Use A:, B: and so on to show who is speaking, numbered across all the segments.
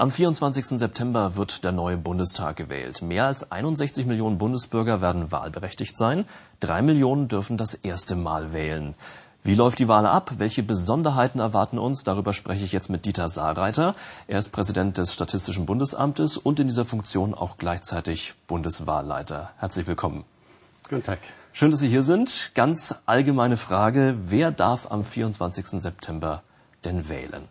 A: Am 24. September wird der neue Bundestag gewählt. Mehr als 61 Millionen Bundesbürger werden wahlberechtigt sein. Drei Millionen dürfen das erste Mal wählen. Wie läuft die Wahl ab? Welche Besonderheiten erwarten uns? Darüber spreche ich jetzt mit Dieter Saarreiter. Er ist Präsident des Statistischen Bundesamtes und in dieser Funktion auch gleichzeitig Bundeswahlleiter. Herzlich willkommen.
B: Guten Tag.
A: Schön, dass Sie hier sind. Ganz allgemeine Frage. Wer darf am 24. September denn wählen?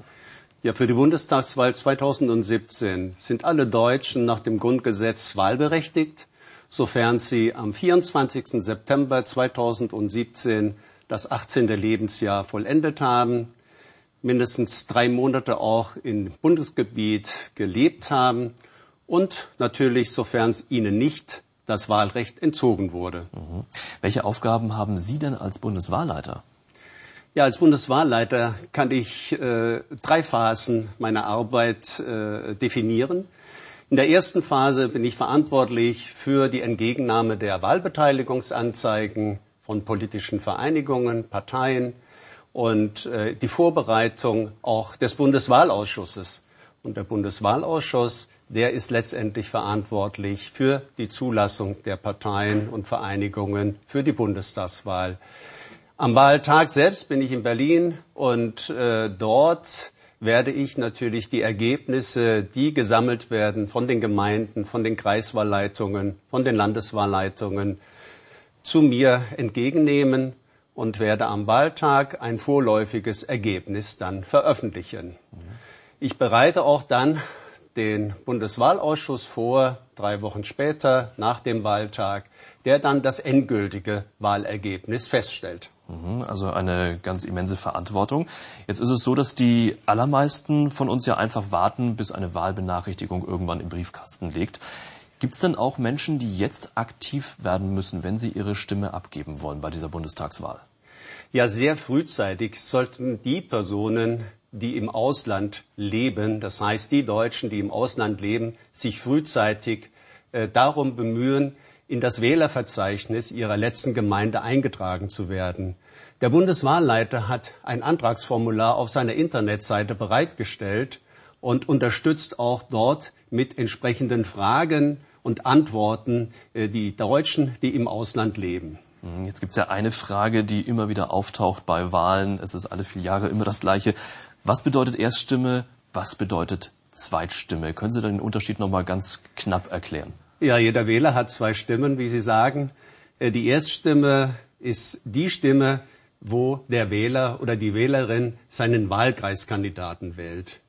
B: Ja, für die Bundestagswahl 2017 sind alle Deutschen nach dem Grundgesetz wahlberechtigt, sofern sie am 24. September 2017 das 18. Lebensjahr vollendet haben, mindestens drei Monate auch im Bundesgebiet gelebt haben und natürlich, sofern es ihnen nicht das Wahlrecht entzogen wurde.
A: Mhm. Welche Aufgaben haben Sie denn als Bundeswahlleiter?
B: Ja, als Bundeswahlleiter kann ich äh, drei Phasen meiner Arbeit äh, definieren. In der ersten Phase bin ich verantwortlich für die Entgegennahme der Wahlbeteiligungsanzeigen von politischen Vereinigungen, Parteien und äh, die Vorbereitung auch des Bundeswahlausschusses. Und der Bundeswahlausschuss, der ist letztendlich verantwortlich für die Zulassung der Parteien und Vereinigungen für die Bundestagswahl. Am Wahltag selbst bin ich in Berlin und äh, dort werde ich natürlich die Ergebnisse, die gesammelt werden von den Gemeinden, von den Kreiswahlleitungen, von den Landeswahlleitungen, zu mir entgegennehmen und werde am Wahltag ein vorläufiges Ergebnis dann veröffentlichen. Ich bereite auch dann den Bundeswahlausschuss vor, drei Wochen später, nach dem Wahltag, der dann das endgültige Wahlergebnis feststellt.
A: Mhm, also eine ganz immense Verantwortung. Jetzt ist es so, dass die allermeisten von uns ja einfach warten, bis eine Wahlbenachrichtigung irgendwann im Briefkasten liegt. Gibt es denn auch Menschen, die jetzt aktiv werden müssen, wenn sie ihre Stimme abgeben wollen bei dieser Bundestagswahl?
B: Ja, sehr frühzeitig sollten die Personen, die im Ausland leben, das heißt die Deutschen, die im Ausland leben, sich frühzeitig äh, darum bemühen, in das Wählerverzeichnis ihrer letzten Gemeinde eingetragen zu werden. Der Bundeswahlleiter hat ein Antragsformular auf seiner Internetseite bereitgestellt und unterstützt auch dort mit entsprechenden Fragen und Antworten äh, die Deutschen, die im Ausland leben.
A: Mhm, jetzt gibt es ja eine Frage, die immer wieder auftaucht bei Wahlen. Es ist alle vier Jahre immer das Gleiche. Was bedeutet Erststimme? Was bedeutet Zweitstimme? Können Sie den Unterschied noch mal ganz knapp erklären?
B: Ja, jeder Wähler hat zwei Stimmen, wie Sie sagen. Äh, die Erststimme ist die Stimme, wo der Wähler oder die Wählerin seinen Wahlkreiskandidaten wählt.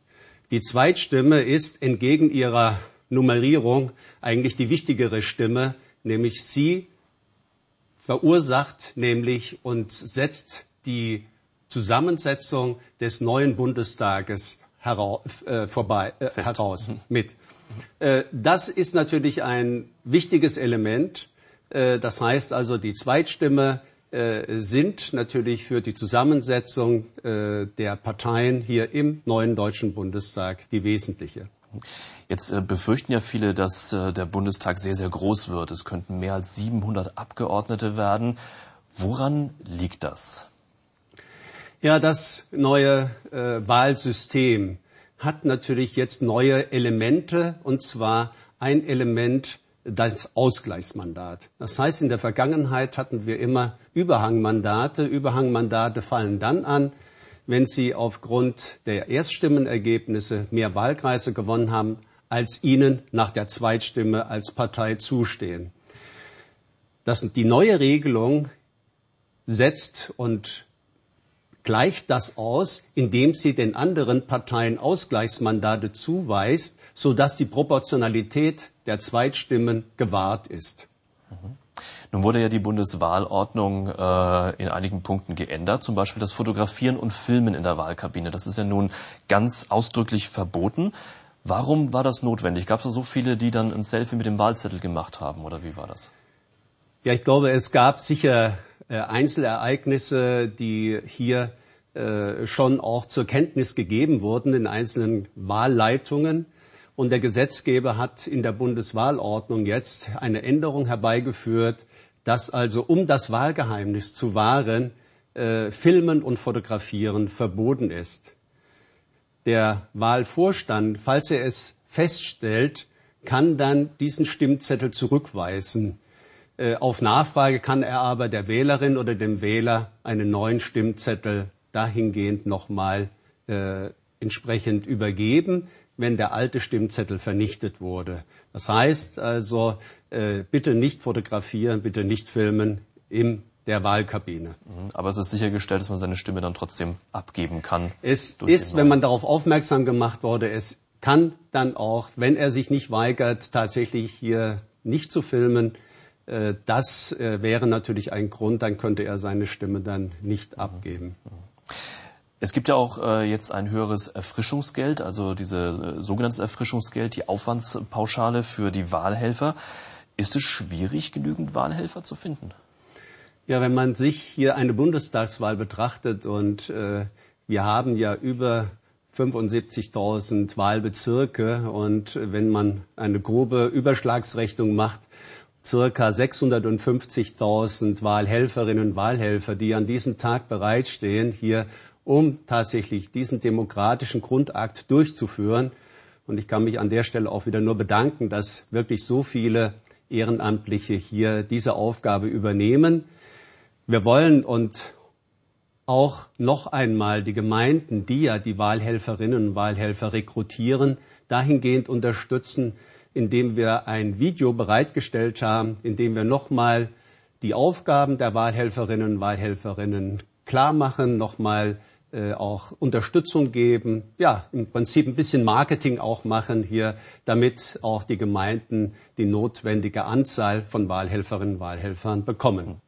B: Die Zweitstimme ist entgegen ihrer Nummerierung eigentlich die wichtigere Stimme, nämlich sie verursacht nämlich und setzt die Zusammensetzung des neuen Bundestages heraus, äh, vorbei, äh, heraus mit. Äh, das ist natürlich ein wichtiges Element. Äh, das heißt also, die Zweitstimme äh, sind natürlich für die Zusammensetzung der Parteien hier im neuen Deutschen Bundestag die wesentliche.
A: Jetzt befürchten ja viele, dass der Bundestag sehr, sehr groß wird. Es könnten mehr als 700 Abgeordnete werden. Woran liegt das?
B: Ja, das neue äh, Wahlsystem hat natürlich jetzt neue Elemente, und zwar ein Element, das Ausgleichsmandat. Das heißt, in der Vergangenheit hatten wir immer Überhangmandate. Überhangmandate fallen dann an, wenn sie aufgrund der Erststimmenergebnisse mehr Wahlkreise gewonnen haben, als ihnen nach der Zweitstimme als Partei zustehen. Das, die neue Regelung setzt und gleicht das aus, indem sie den anderen Parteien Ausgleichsmandate zuweist, sodass die Proportionalität der Zweitstimmen gewahrt ist.
A: Mhm. Nun wurde ja die Bundeswahlordnung äh, in einigen Punkten geändert, zum Beispiel das Fotografieren und Filmen in der Wahlkabine. Das ist ja nun ganz ausdrücklich verboten. Warum war das notwendig? Gab es so viele, die dann ein Selfie mit dem Wahlzettel gemacht haben, oder wie war das?
B: Ja, ich glaube, es gab sicher Einzelereignisse, die hier äh, schon auch zur Kenntnis gegeben wurden in einzelnen Wahlleitungen. Und der Gesetzgeber hat in der Bundeswahlordnung jetzt eine Änderung herbeigeführt, dass also, um das Wahlgeheimnis zu wahren, äh, Filmen und Fotografieren verboten ist. der Wahlvorstand, falls er es feststellt, kann dann diesen Stimmzettel zurückweisen. Äh, auf Nachfrage kann er aber der Wählerin oder dem Wähler einen neuen Stimmzettel dahingehend nochmal äh, entsprechend übergeben, wenn der alte Stimmzettel vernichtet wurde. Das heißt also, äh, bitte nicht fotografieren, bitte nicht filmen im der Wahlkabine.
A: Mhm. Aber es ist sichergestellt, dass man seine Stimme dann trotzdem abgeben kann.
B: Es ist, wenn man darauf aufmerksam gemacht wurde, es kann dann auch, wenn er sich nicht weigert, tatsächlich hier nicht zu filmen, das äh, wäre natürlich ein Grund, dann könnte er seine Stimme dann nicht abgeben.
A: Es gibt ja auch äh, jetzt ein höheres Erfrischungsgeld, also diese sogenanntes Erfrischungsgeld, die Aufwandspauschale für die Wahlhelfer. Ist es schwierig, genügend Wahlhelfer zu finden?
B: Ja, wenn man sich hier eine Bundestagswahl betrachtet und äh, wir haben ja über 75.000 Wahlbezirke und wenn man eine grobe Überschlagsrechnung macht, circa 650.000 Wahlhelferinnen und Wahlhelfer, die an diesem Tag bereitstehen, hier um tatsächlich diesen demokratischen Grundakt durchzuführen. Und ich kann mich an der Stelle auch wieder nur bedanken, dass wirklich so viele Ehrenamtliche hier diese Aufgabe übernehmen. Wir wollen und auch noch einmal die Gemeinden, die ja die Wahlhelferinnen und Wahlhelfer rekrutieren, dahingehend unterstützen, indem wir ein Video bereitgestellt haben, indem wir nochmal die Aufgaben der Wahlhelferinnen und Wahlhelferinnen klar machen, nochmal äh, auch Unterstützung geben, ja, im Prinzip ein bisschen Marketing auch machen hier, damit auch die Gemeinden die notwendige Anzahl von Wahlhelferinnen und Wahlhelfern bekommen.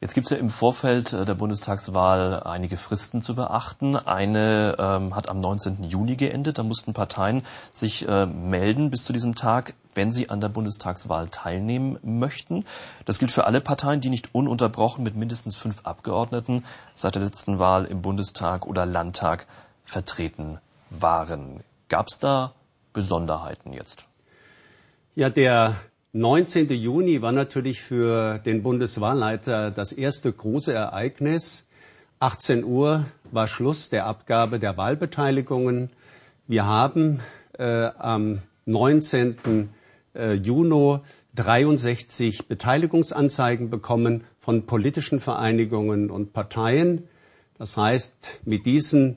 A: Jetzt gibt es ja im Vorfeld äh, der Bundestagswahl einige Fristen zu beachten. Eine ähm, hat am 19. Juni geendet. Da mussten Parteien sich äh, melden bis zu diesem Tag, wenn sie an der Bundestagswahl teilnehmen möchten. Das gilt für alle Parteien, die nicht ununterbrochen mit mindestens fünf Abgeordneten seit der letzten Wahl im Bundestag oder Landtag vertreten waren. Gab es da Besonderheiten jetzt?
B: Ja, der 19. Juni war natürlich für den Bundeswahlleiter das erste große Ereignis. 18 Uhr war Schluss der Abgabe der Wahlbeteiligungen. Wir haben äh, am 19. Äh, Juni 63 Beteiligungsanzeigen bekommen von politischen Vereinigungen und Parteien. Das heißt, mit diesen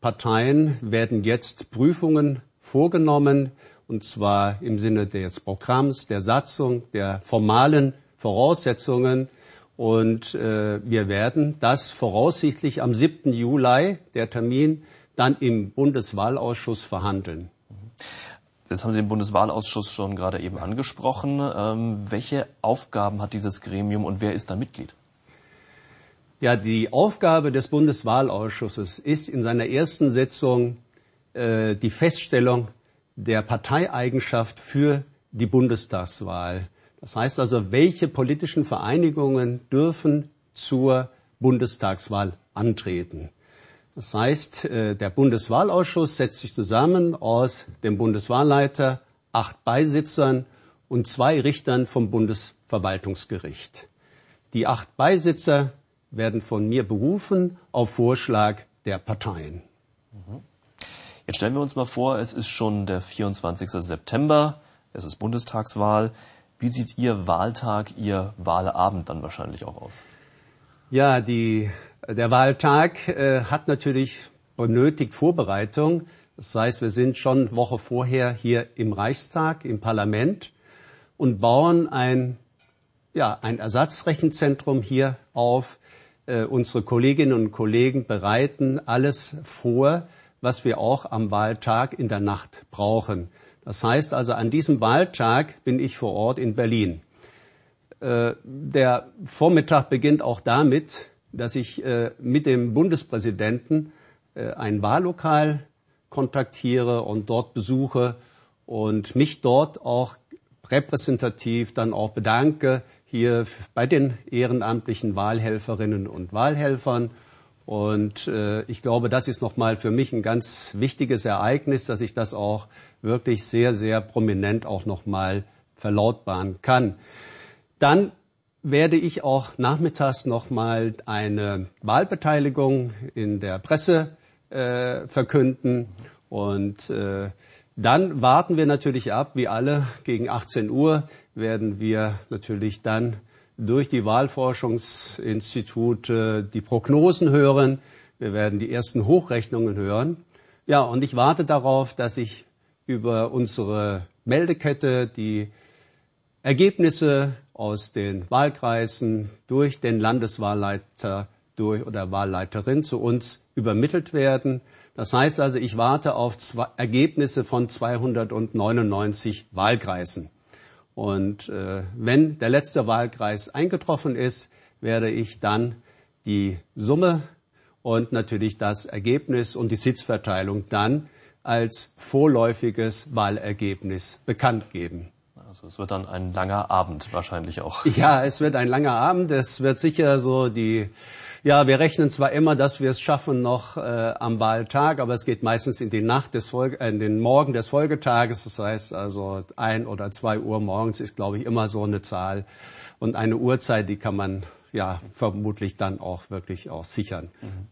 B: Parteien werden jetzt Prüfungen vorgenommen und zwar im Sinne des Programms, der Satzung, der formalen Voraussetzungen. Und äh, wir werden das voraussichtlich am 7. Juli, der Termin, dann im Bundeswahlausschuss verhandeln.
A: Jetzt haben Sie den Bundeswahlausschuss schon gerade eben angesprochen. Ähm, welche Aufgaben hat dieses Gremium und wer ist da Mitglied?
B: Ja, die Aufgabe des Bundeswahlausschusses ist in seiner ersten Sitzung äh, die Feststellung der Parteieigenschaft für die Bundestagswahl. Das heißt also, welche politischen Vereinigungen dürfen zur Bundestagswahl antreten. Das heißt, äh, der Bundeswahlausschuss setzt sich zusammen aus dem Bundeswahlleiter, acht Beisitzern und zwei Richtern vom Bundesverwaltungsgericht. Die acht Beisitzer werden von mir berufen auf Vorschlag der Parteien. Mhm.
A: Jetzt stellen wir uns mal vor, es ist schon der 24. September, es ist Bundestagswahl. Wie sieht Ihr Wahltag, Ihr Wahlabend dann wahrscheinlich auch aus?
B: Ja, die, der Wahltag äh, hat natürlich benötigt Vorbereitung. Das heißt, wir sind schon Woche vorher hier im Reichstag, im Parlament und bauen ein, ja, ein Ersatzrechenzentrum hier auf. Äh, unsere Kolleginnen und Kollegen bereiten alles vor, was wir auch am Wahltag in der Nacht brauchen. Das heißt also, an diesem Wahltag bin ich vor Ort in Berlin. Äh, der Vormittag beginnt auch damit, dass ich äh, mit dem Bundespräsidenten äh, ein Wahllokal kontaktiere und dort besuche und mich dort auch repräsentativ dann auch bedanke hier bei den ehrenamtlichen Wahlhelferinnen und Wahlhelfern und äh, ich glaube, das ist nochmal für mich ein ganz wichtiges Ereignis, dass ich das auch wirklich sehr, sehr prominent auch nochmal verlautbaren kann. Dann werde ich auch nachmittags nochmal eine Wahlbeteiligung in der Presse äh, verkünden Und äh, dann warten wir natürlich ab, wie alle, gegen 18 Uhr werden wir natürlich dann durch die Wahlforschungsinstitute die Prognosen hören. Wir werden die ersten Hochrechnungen hören. Ja, und ich warte darauf, dass ich über unsere Meldekette die Ergebnisse aus den Wahlkreisen durch den Landeswahlleiter durch oder Wahlleiterin zu uns übermittelt werden. Das heißt also, ich warte auf Ergebnisse von 299 Wahlkreisen. Und äh, wenn der letzte Wahlkreis eingetroffen ist, werde ich dann die Summe und natürlich das Ergebnis und die Sitzverteilung dann als vorläufiges Wahlergebnis bekannt geben.
A: Also es wird dann ein langer Abend wahrscheinlich auch.
B: Ja, es wird ein langer Abend. Es wird sicher so die ja, wir rechnen zwar immer, dass wir es schaffen noch äh, am Wahltag, aber es geht meistens in die Nacht des Folge, äh, in den Morgen des Folgetages. Das heißt also ein oder zwei Uhr morgens ist, glaube ich, immer so eine Zahl und eine Uhrzeit, die kann man ja vermutlich dann auch wirklich auch sichern. Mhm.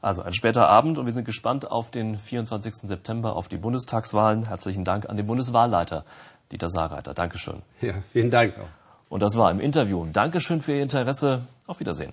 A: Also ein später Abend und wir sind gespannt auf den 24. September, auf die Bundestagswahlen. Herzlichen Dank an den Bundeswahlleiter Dieter Saarreiter. Dankeschön.
B: Ja, vielen Dank auch.
A: Und das war im Interview. Dankeschön für Ihr Interesse. Auf Wiedersehen.